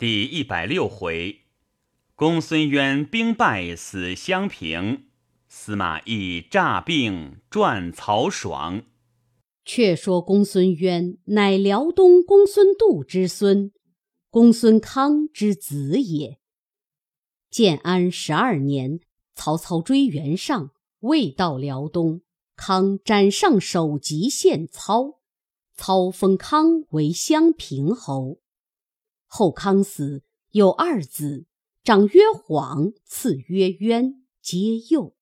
第一百六回，公孙渊兵败死襄平，司马懿诈病传曹爽。却说公孙渊乃辽东公孙度之孙，公孙康之子也。建安十二年，曹操追袁尚，未到辽东，康斩上首级献操，操封康为襄平侯。后康死，有二子，长曰晃，次曰渊，皆幼。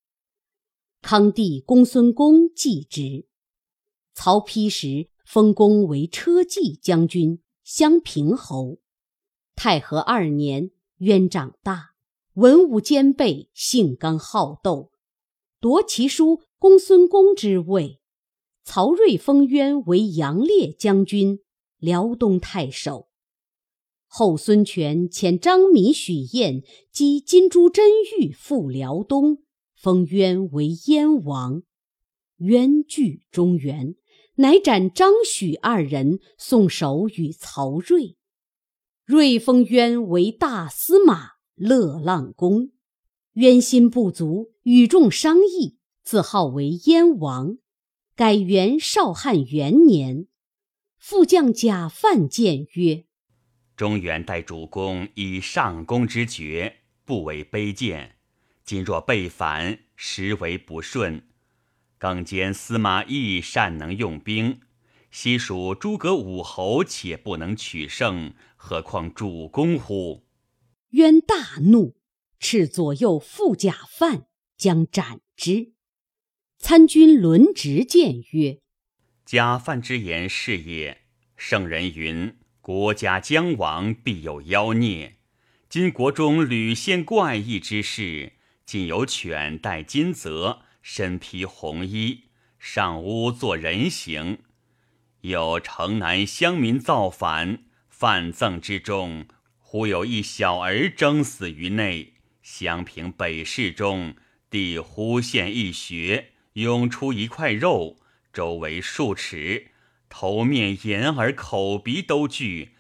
康弟公孙恭继之。曹丕时，封公为车骑将军、襄平侯。太和二年，渊长大，文武兼备，性刚好斗，夺其叔公孙恭之位。曹睿封渊为杨烈将军、辽东太守。后孙权遣张弥、许燕击金珠真玉赴辽东，封渊为燕王。渊据中原，乃斩张许二人，送首与曹睿。睿封渊为大司马、乐浪公。渊心不足，与众商议，自号为燕王。改元绍汉元年，副将贾范谏曰。中原待主公以上公之爵，不为卑贱。今若被反，实为不顺。更兼司马懿善能用兵，西蜀诸葛武侯且不能取胜，何况主公乎？渊大怒，斥左右副甲犯，将斩之。参军轮直谏曰：“贾范之言是也。圣人云。”国家将亡，必有妖孽。今国中屡现怪异之事，仅有犬戴金泽，身披红衣，上屋做人形；有城南乡民造反，犯赠之中，忽有一小儿争死于内。襄平北市中，地忽现一穴，涌出一块肉，周围数尺。头面眼耳口鼻都具，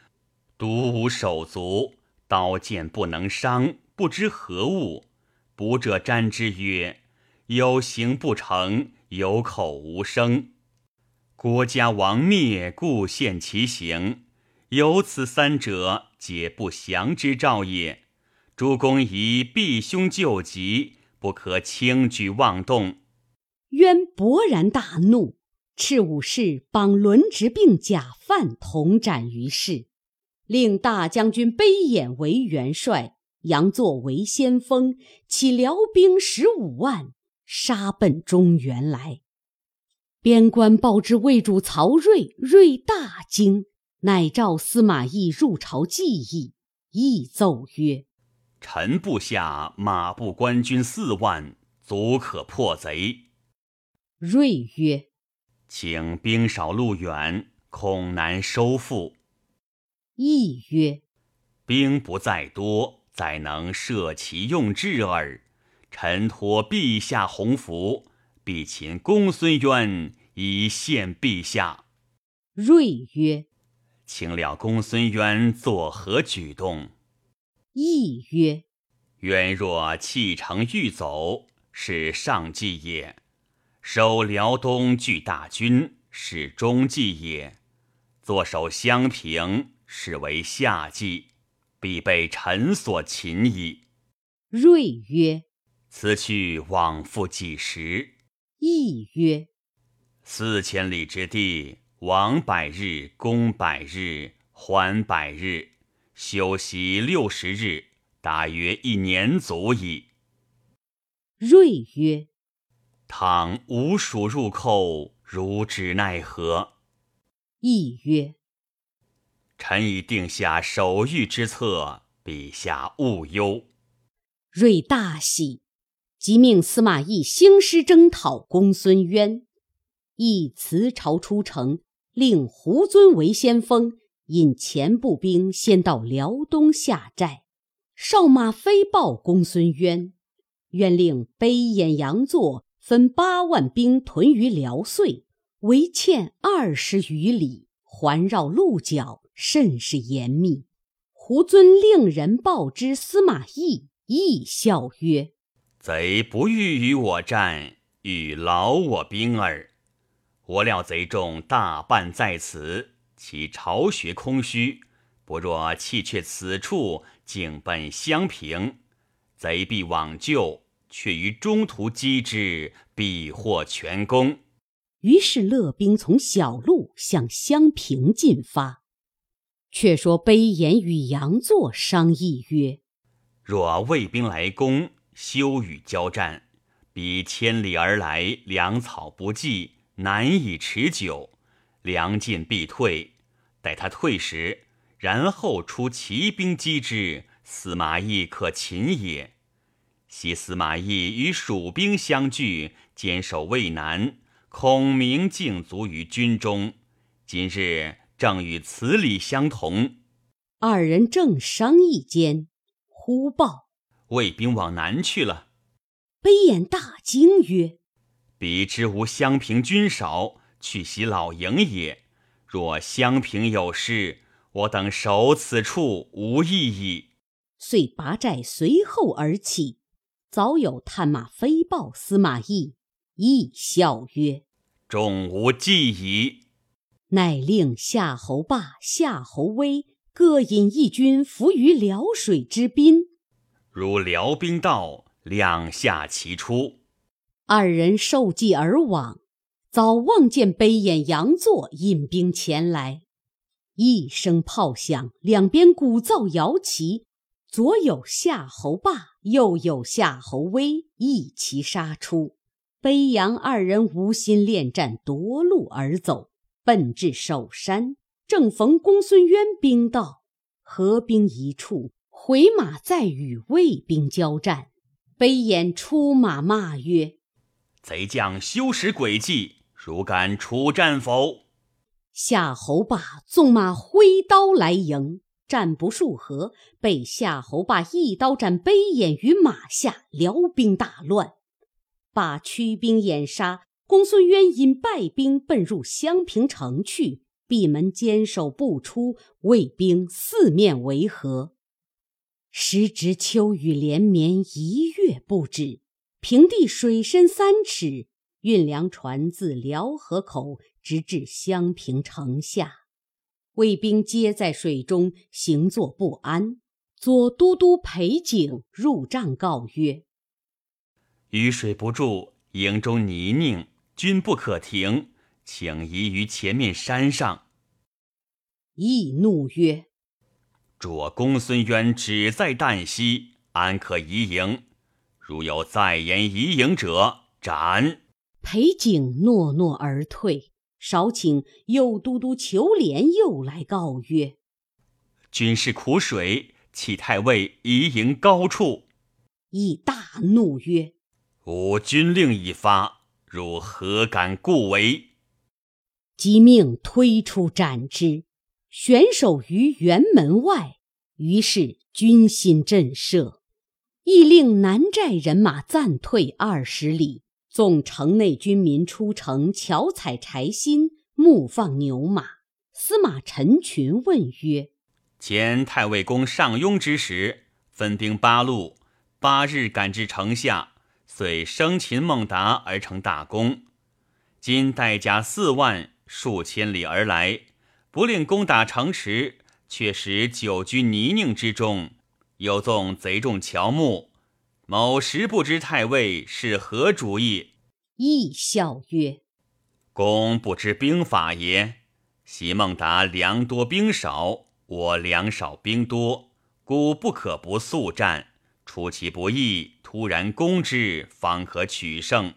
独无手足，刀剑不能伤，不知何物。卜者瞻之曰：“有形不成，有口无声。国家亡灭，故现其形。有此三者，皆不祥之兆也。主公宜避凶救急，不可轻举妄动。”渊勃然大怒。赤武士绑轮直并假犯同斩于市，令大将军卑衍为元帅，杨作为先锋，起辽兵十五万，杀奔中原来。边关报知魏主曹睿，睿大惊，乃召司马懿入朝计议。懿奏曰：“臣部下马步官军四万，足可破贼。”睿曰。请兵少路远，恐难收复。亦曰：“兵不在多，宰能摄其用之耳。臣托陛下洪福，必擒公孙渊以献陛下。”睿曰：“请了公孙渊作何举动？”亦曰：“渊若弃城欲走，是上计也。”守辽东据大军是中计也，坐守襄平是为下计，必被臣所擒矣。睿曰：“此去往复几时？”亦曰：“四千里之地，往百日，攻百日，还百日，休息六十日，大约一年足矣。”睿曰。倘吴蜀入寇，如之奈何？亦曰：“臣已定下守御之策，陛下勿忧。”睿大喜，即命司马懿兴师征讨公孙渊。亦辞朝出城，令胡遵为先锋，引前部兵先到辽东下寨。少马飞报公孙渊，渊令卑衍、杨作。分八万兵屯于辽遂，围堑二十余里，环绕鹿角，甚是严密。胡遵令人报之司马懿，亦笑曰：“贼不欲与我战，欲劳我兵耳。我料贼众大半在此，其巢穴空虚，不若弃却此处，径奔襄平，贼必往救。却于中途击之，必获全功。”于是乐兵从小路向襄平进发。却说卑延与杨作商议曰：“若魏兵来攻，休与交战，彼千里而来，粮草不济，难以持久，粮尽必退。待他退时，然后出骑兵击之，司马懿可擒也。昔司马懿与蜀兵相聚，坚守渭南，孔明敬卒于军中。今日。”正与此理相同。二人正商议间，忽报魏兵往南去了。悲眼大惊曰：“彼之吾襄平军少，去袭老营也。若襄平有失，我等守此处无意义。”遂拔寨随后而起。早有探马飞报司马懿，懿笑曰：“众无计矣。”乃令夏侯霸、夏侯威各引一军伏于辽水之滨。如辽兵到，两下齐出。二人受计而往，早望见北偃、杨作引兵前来。一声炮响，两边鼓噪摇旗，左有夏侯霸，右有夏侯威，一齐杀出。卑杨二人无心恋战，夺路而走。奔至首山，正逢公孙渊兵到，合兵一处，回马再与魏兵交战。悲眼出马骂曰：“贼将休识诡计，如敢出战否？”夏侯霸纵马挥刀来迎，战不数合，被夏侯霸一刀斩悲眼于马下，辽兵大乱，把驱兵掩杀。公孙渊引败兵奔入襄平城去，闭门坚守不出，魏兵四面围合。时值秋雨连绵一月不止，平地水深三尺，运粮船自辽河口直至襄平城下，魏兵皆在水中行坐不安。左都督裴景入帐告曰：“雨水不住，营中泥泞。”军不可停，请移于前面山上。易怒曰：“主公孙渊只在旦夕，安可移营？如有再言移营者，斩！”裴景诺诺而退。少顷，右都督裘连又来告曰：“军士苦水，启太尉移营高处。”亦大怒曰：“吾军令已发。”汝何敢故为？即命推出斩之，悬首于辕门外。于是军心震慑，亦令南寨人马暂退二十里，纵城内军民出城巧采柴薪，牧放牛马。司马陈群问曰：“前太尉公上庸之时，分兵八路，八日赶至城下。”遂生擒孟达而成大功。今带甲四万，数千里而来，不令攻打城池，却使久居泥泞之中，又纵贼众乔木。某实不知太尉是何主意。亦笑曰：“公不知兵法也。席孟达粮多兵少，我粮少兵多，故不可不速战。出其不意。”突然攻之，方可取胜。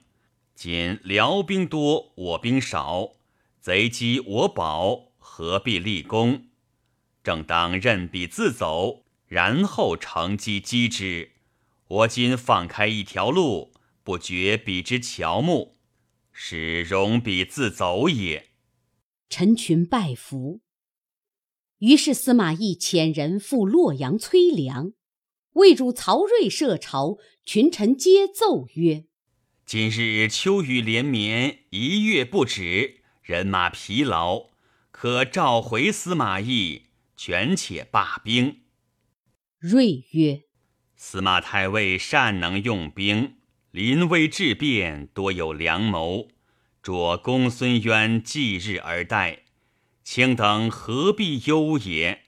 今辽兵多，我兵少，贼击我保，何必立功？正当任彼自走，然后乘机击之。我今放开一条路，不绝彼之乔木，使容彼自走也。陈群拜服。于是司马懿遣人赴洛阳催粮。魏主曹睿设朝，群臣皆奏曰：“今日秋雨连绵，一月不止，人马疲劳，可召回司马懿，权且罢兵。”睿曰：“司马太尉善能用兵，临危致变，多有良谋。着公孙渊继日而待，卿等何必忧也？”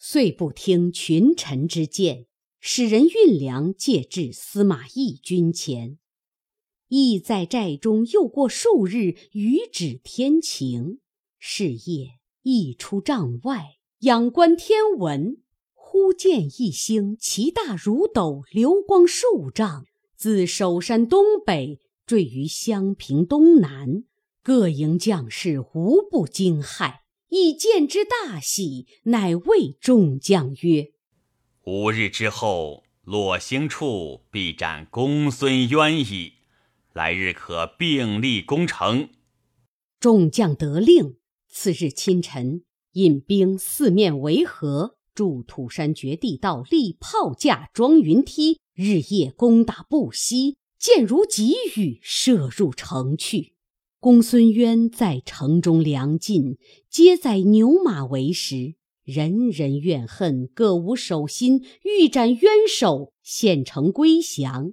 遂不听群臣之见，使人运粮借至司马懿军前。懿在寨中又过数日，雨止天晴。是夜，懿出帐外，仰观天文，忽见一星，其大如斗，流光数丈，自首山东北坠于襄平东南。各营将士无不惊骇。亦见之大喜，乃谓众将曰：“五日之后，落星处必斩公孙渊矣。来日可并立攻城。”众将得令。次日清晨，引兵四面围合，筑土山绝地道，立炮架，装云梯，日夜攻打不息，箭如急雨，射入城去。公孙渊在城中粮尽，皆在牛马为食，人人怨恨，各无守心，欲斩渊首，献城归降。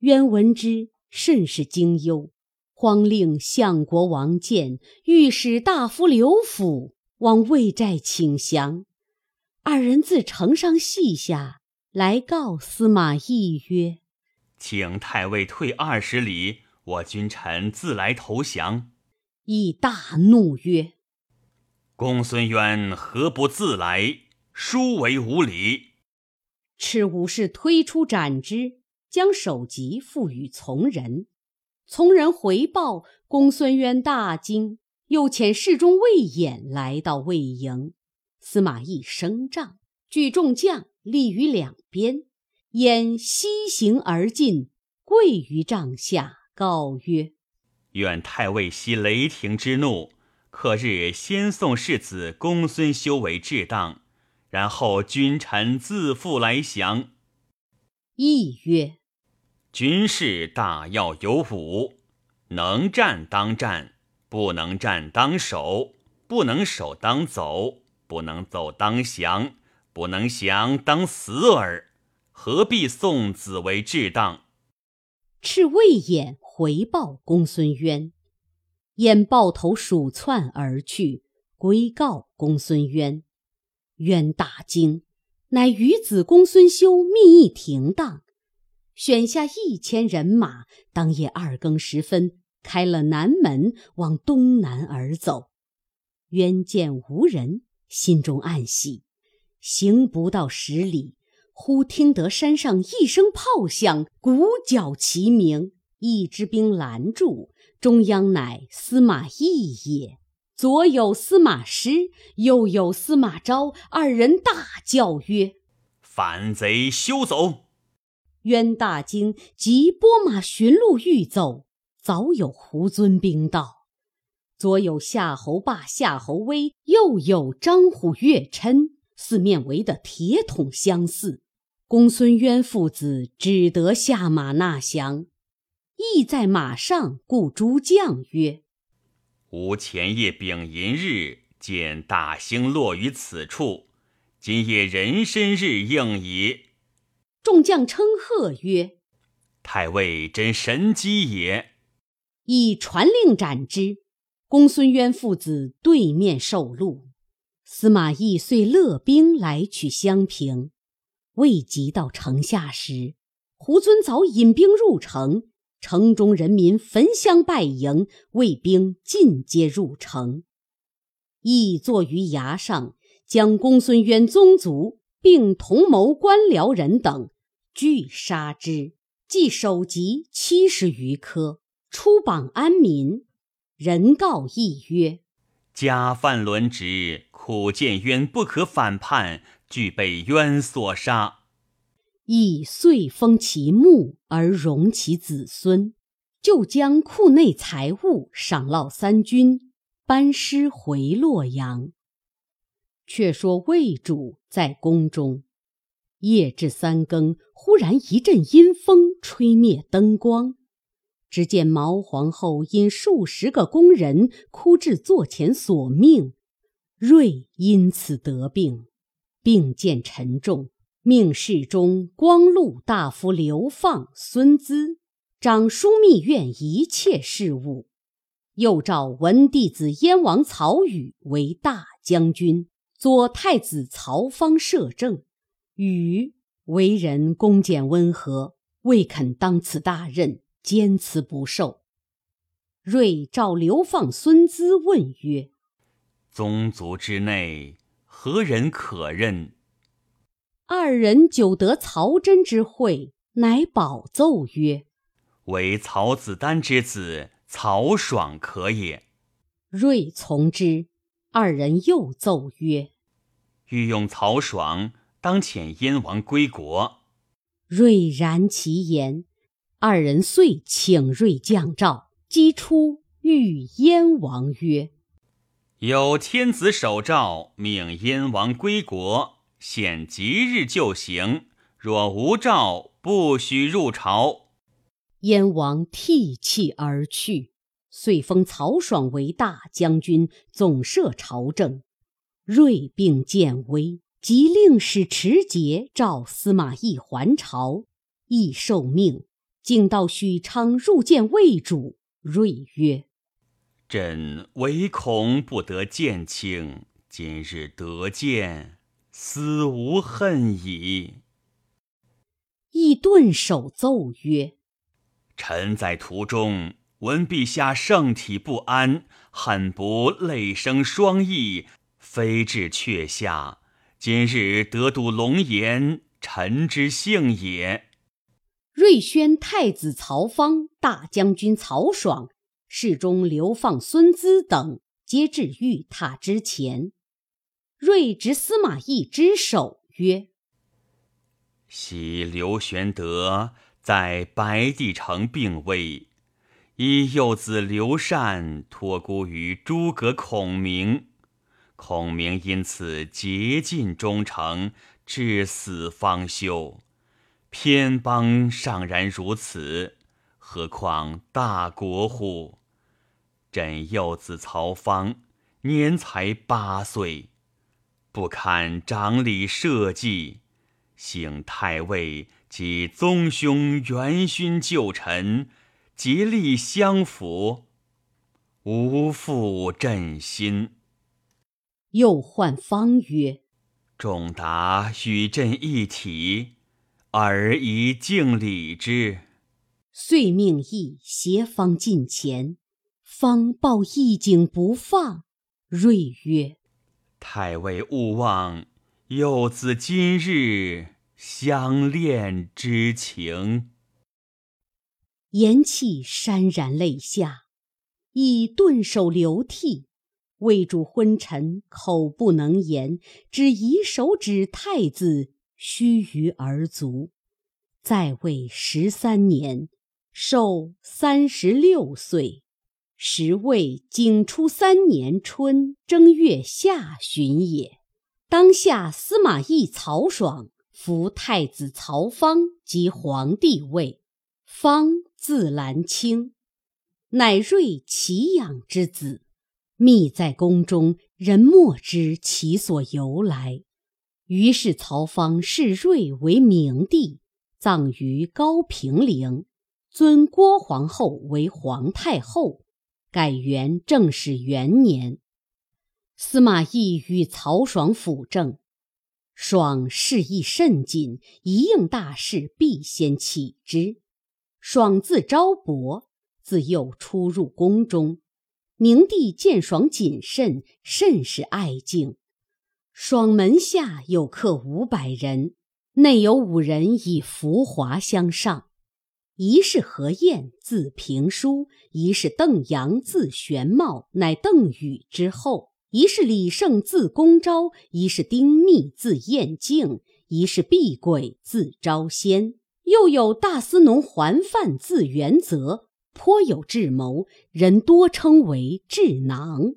渊闻之，甚是惊忧，慌令相国王建、御史大夫刘辅往魏寨请降。二人自城上戏下来告司马懿曰：“请太尉退二十里。”我君臣自来投降。亦大怒曰：“公孙渊何不自来？殊为无礼！”赤武士推出斩之，将首级付与从人。从人回报，公孙渊大惊，又遣侍中魏衍来到魏营。司马懿升帐，聚众将立于两边。焉西行而进，跪于帐下。告曰：“愿太尉息雷霆之怒，克日先送世子公孙修为至当，然后君臣自负来降。”懿曰：“军事大要有五，能战当战，不能战当守，不能守当走，不能走当降，不能降当死耳。何必送子为至当？”赤魏衍回报公孙渊，衍抱头鼠窜而去，归告公孙渊。渊大惊，乃与子公孙修密议停当，选下一千人马，当夜二更时分，开了南门，往东南而走。渊见无人，心中暗喜，行不到十里。忽听得山上一声炮响，鼓角齐鸣，一支兵拦住，中央乃司马懿也。左有司马师，右有司马昭，二人大叫曰：“反贼休走！”渊大惊，即拨马寻路欲走，早有胡遵兵到。左有夏侯霸、夏侯威，右有张虎、岳琛，四面围得铁桶相似。公孙渊父子只得下马纳降，亦在马上故诸将曰：“吾前夜丙寅日见大星落于此处，今夜壬申日应矣。”众将称贺曰：“太尉真神机也！”以传令斩之。公孙渊父子对面受戮。司马懿遂勒兵来取襄平。未及到城下时，胡遵早引兵入城，城中人民焚香拜迎，卫兵尽皆入城。亦坐于崖上，将公孙渊宗族并同谋官僚人等俱杀之，计首级七十余颗，出榜安民。人告义曰：“家犯伦职，苦见冤不可反叛。”俱被冤所杀，亦遂封其墓而容其子孙，就将库内财物赏烙三军，班师回洛阳。却说魏主在宫中，夜至三更，忽然一阵阴风，吹灭灯光。只见毛皇后因数十个宫人哭至座前索命，瑞因此得病。病渐沉重，命侍中光禄大夫刘放、孙资掌枢密院一切事务，又召文帝子燕王曹宇为大将军，左太子曹芳摄政。禹为人恭俭温和，未肯当此大任，坚持不受。睿召流放、孙资问曰：“宗族之内，何人可任？”二人久得曹真之惠，乃保奏曰：“为曹子丹之子曹爽可也。”睿从之。二人又奏曰：“欲用曹爽。”当遣燕王归国，睿然其言。二人遂请睿降诏，击出谕燕王曰：“有天子守诏，命燕王归国，现即日就行。若无诏，不许入朝。”燕王涕泣而去，遂封曹爽为大将军，总摄朝政。睿病渐危。即令使持节召司马懿还朝，懿受命，竟到许昌入见魏主。睿曰：“朕唯恐不得见卿，今日得见，思无恨矣。”亦顿首奏曰：“臣在途中闻陛下圣体不安，恨不泪生双翼，飞至阙下。”今日得睹龙颜，臣之幸也。瑞宣太子曹芳、大将军曹爽、侍中刘放、孙资等皆至御榻之前。睿执司马懿之手曰：“昔刘玄德在白帝城病危，以幼子刘禅托孤于诸葛孔明。”孔明因此竭尽忠诚，至死方休。偏邦尚然如此，何况大国乎？朕幼子曹芳，年才八岁，不堪长礼社稷，幸太尉及宗兄元勋旧臣竭力相扶，无负朕心。又唤方曰：“仲达与朕一体，尔宜敬礼之。”遂命义携方近前，方抱义景不放。睿曰：“太尉勿忘幼子今日相恋之情。”言讫，潸然泪下，以顿首流涕。魏主昏沉，口不能言，只以手指太子须臾而卒。在位十三年，寿三十六岁，时为景初三年春正月下旬也。当下司马懿、曹爽扶太子曹芳即皇帝位，芳字兰卿，乃睿其养之子。密在宫中，人莫知其所由来。于是曹芳视睿为明帝，葬于高平陵，尊郭皇后为皇太后，改元正始元年。司马懿与曹爽辅政，爽事意甚谨，一应大事必先启之。爽字昭伯，自幼出入宫中。明帝见爽谨慎，甚是爱敬。爽门下有客五百人，内有五人以浮华相上：一是何晏，字平叔；一是邓阳，字玄茂，乃邓禹之后；一是李胜，字公昭；一是丁密，字彦敬；一是毕轨，字昭先；又有大司农桓范，字元泽。颇有智谋，人多称为智囊。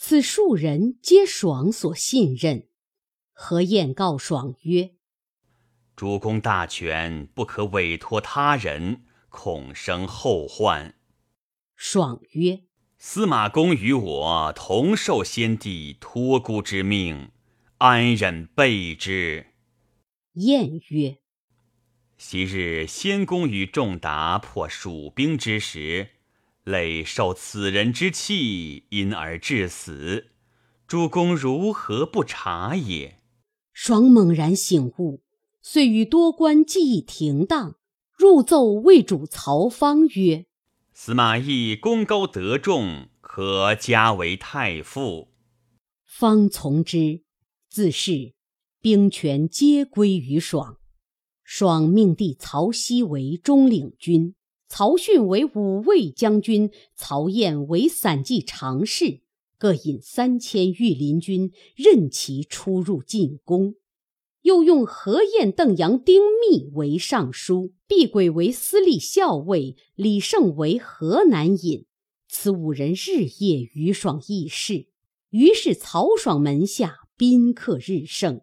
此数人皆爽所信任。何晏告爽曰：“主公大权，不可委托他人，恐生后患。”爽曰：“司马公与我同受先帝托孤之命，安忍背之？”晏曰：“昔日先公与仲达破蜀兵之时，累受此人之气，因而致死。主公如何不察也？”爽猛然醒悟，遂与多官计议停当，入奏魏主曹芳曰：“司马懿功高德重，可加为太傅。”方从之，自是。兵权皆归于爽，爽命弟曹熙为中领军，曹训为武卫将军，曹燕为散骑常侍，各引三千御林军，任其出入进攻。又用何晏、邓阳、丁密为尚书，毕轨为司隶校尉，李胜为河南尹。此五人日夜与爽议事，于是曹爽门下宾客日盛。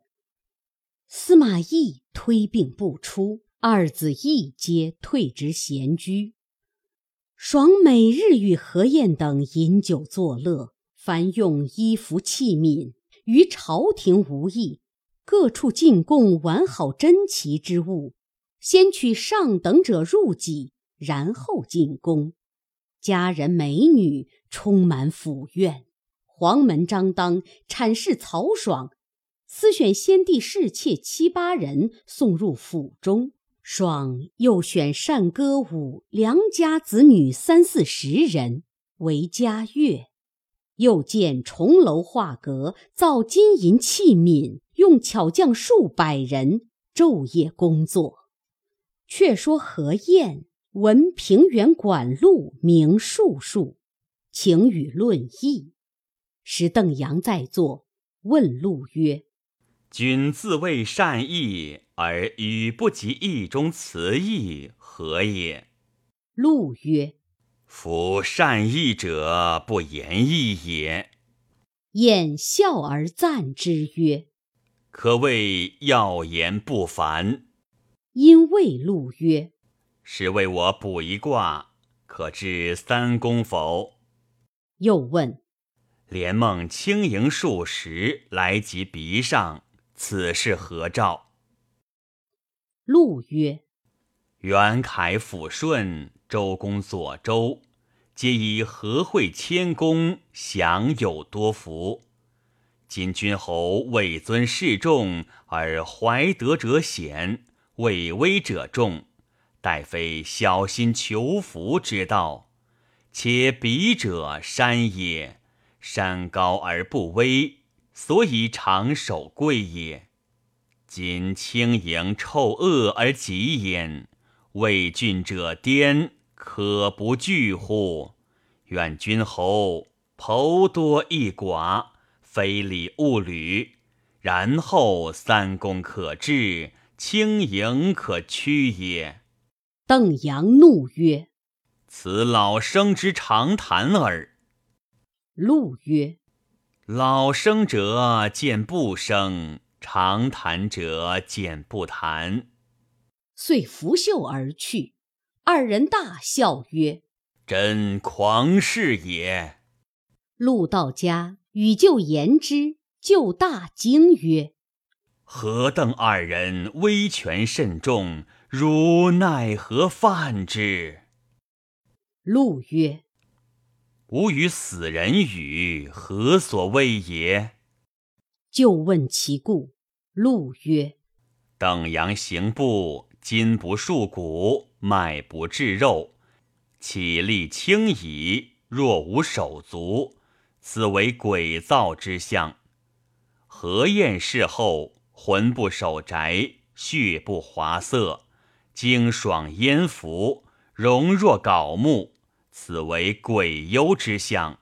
司马懿推病不出，二子义皆退职闲居。爽每日与何晏等饮酒作乐，凡用衣服器皿，于朝廷无异。各处进贡完好珍奇之物，先取上等者入己，然后进宫。佳人美女充满府院，黄门张当阐释曹爽。私选先帝侍妾七八人送入府中，爽又选善歌舞良家子女三四十人为家乐，又建重楼画阁，造金银器皿，用巧匠数百人昼夜工作。却说何晏闻平原管路名术数，请与论议。时邓阳在座，问路曰。君自谓善意，而语不及意中词意，何也？陆曰：“夫善意者，不言意也。”晏笑而赞之曰：“可谓要言不凡。”因谓陆曰：“是为我卜一卦，可知三公否？”又问：“连梦轻盈数十，来及鼻上。”此事何兆？陆曰：“元凯抚顺，周公左周，皆以和会谦恭，享有多福。今君侯位尊势重，而怀德者显，位微者众，待非小心求福之道。且彼者山也，山高而不危。”所以长守贵也。今轻盈臭恶而极焉，为郡者颠，可不惧乎？愿君侯剖多益寡，非礼勿履，然后三公可治，轻盈可屈也。邓阳怒曰：“此老生之常谈耳。”陆曰。老生者见不生，长谈者见不谈。遂拂袖而去。二人大笑曰：“真狂士也！”陆道家，与旧言之，旧大惊曰：“何等二人威权甚重，如奈何犯之？”陆曰。吾与死人语，何所谓也？就问其故。陆曰：“等阳行步，筋不束骨，脉不至肉，起立轻矣，若无手足，此为鬼造之象。何晏事后，魂不守宅，血不华色，精爽焉服，容若槁木。”此为鬼忧之象，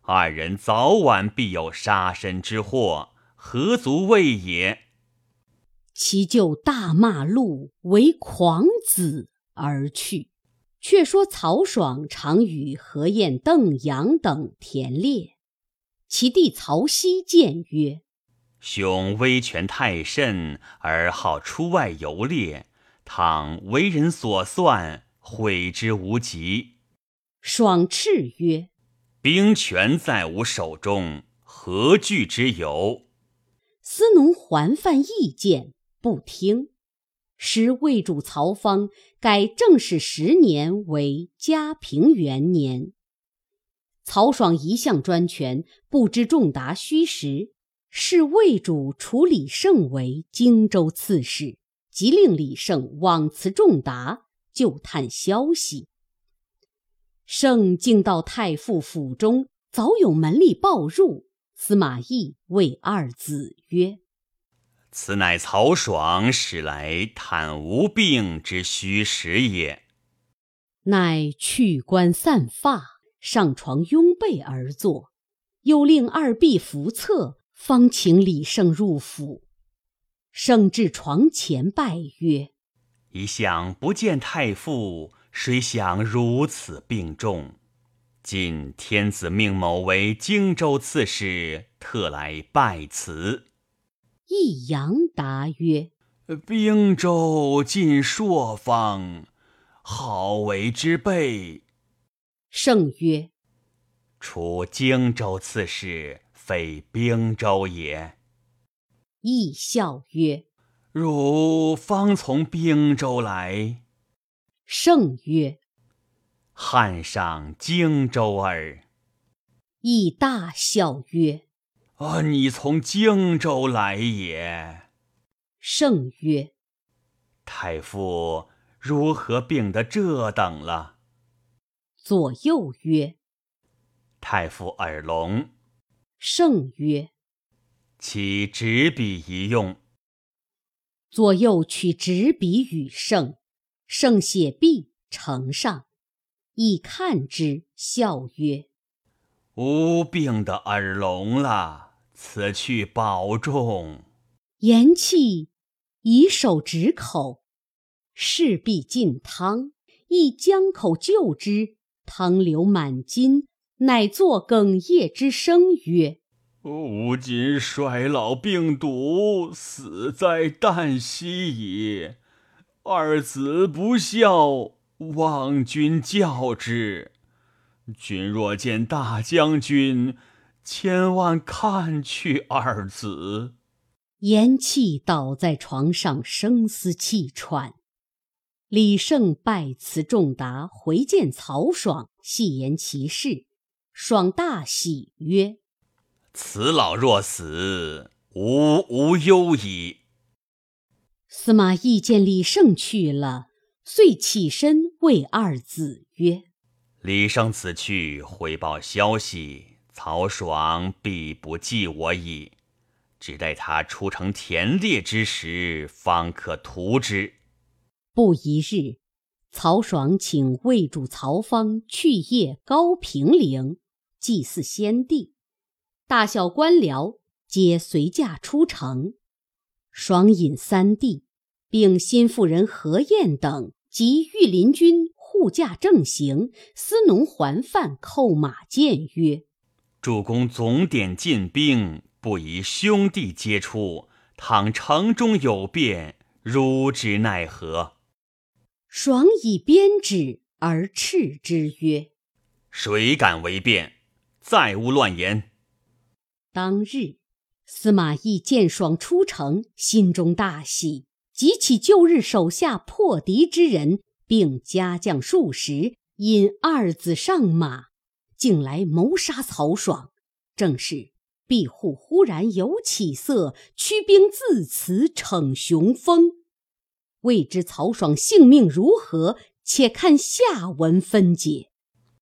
二人早晚必有杀身之祸，何足畏也？其舅大骂陆为狂子而去。却说曹爽常与何晏、邓阳等田猎，其弟曹熙谏曰：“兄威权太甚，而好出外游猎，倘为人所算，悔之无及。”爽叱曰：“兵权在吾手中，何惧之有？”司农还犯意见，不听，时魏主曹芳改正始十年为嘉平元年。曹爽一向专权，不知重达虚实，是魏主处李胜为荆州刺史，即令李胜往辞重达，就探消息。胜竟到太傅府中，早有门吏报入。司马懿谓二子曰：“此乃曹爽使来探无病之虚实也。”乃去冠散发。上床拥被而坐，又令二婢扶侧，方请李胜入府。胜至床前拜曰：“一向不见太傅，谁想如此病重？今天子命某为荆州刺史，特来拜辞。”益阳答曰：“兵州近朔方，好为之备。”圣曰：“除荆州刺史，非兵州也。”亦笑曰：“汝方从兵州来？”圣曰：“汉上荆州耳。”亦大笑曰：“啊，你从荆州来也？”圣曰：“太傅如何病得这等了？”左右曰：“太傅耳聋。”圣曰：“其执笔一用。”左右取执笔与圣，圣写毕呈上，以看之，笑曰：“吾病的耳聋了，此去保重。”言讫，以手指口，势必进汤，亦将口就之。汤流满襟，乃作哽咽之声曰：“吾今衰老病笃，死在旦夕也。二子不孝，望君教之。君若见大将军，千万看去二子。”言气，倒在床上，声嘶气喘。李胜拜辞仲达，回见曹爽，细言其事。爽大喜，曰：“此老若死，吾无忧矣。”司马懿见李胜去了，遂起身谓二子曰：“李胜此去，回报消息，曹爽必不记我矣。只待他出城田猎之时，方可图之。”不一日，曹爽请魏主曹芳去谒高平陵，祭祀先帝，大小官僚皆随驾出城。爽引三弟，并新妇人何晏等及御林军护驾正行，司农还范叩马谏曰：“主公总点禁兵，不宜兄弟皆出。倘城中有变，汝之奈何？”爽以鞭指而斥之曰：“谁敢为变？再无乱言！”当日，司马懿见爽出城，心中大喜，即起旧日手下破敌之人，并加将数十，引二子上马，竟来谋杀曹爽。正是庇护忽然有起色，驱兵自此逞雄风。未知曹爽性命如何？且看下文分解。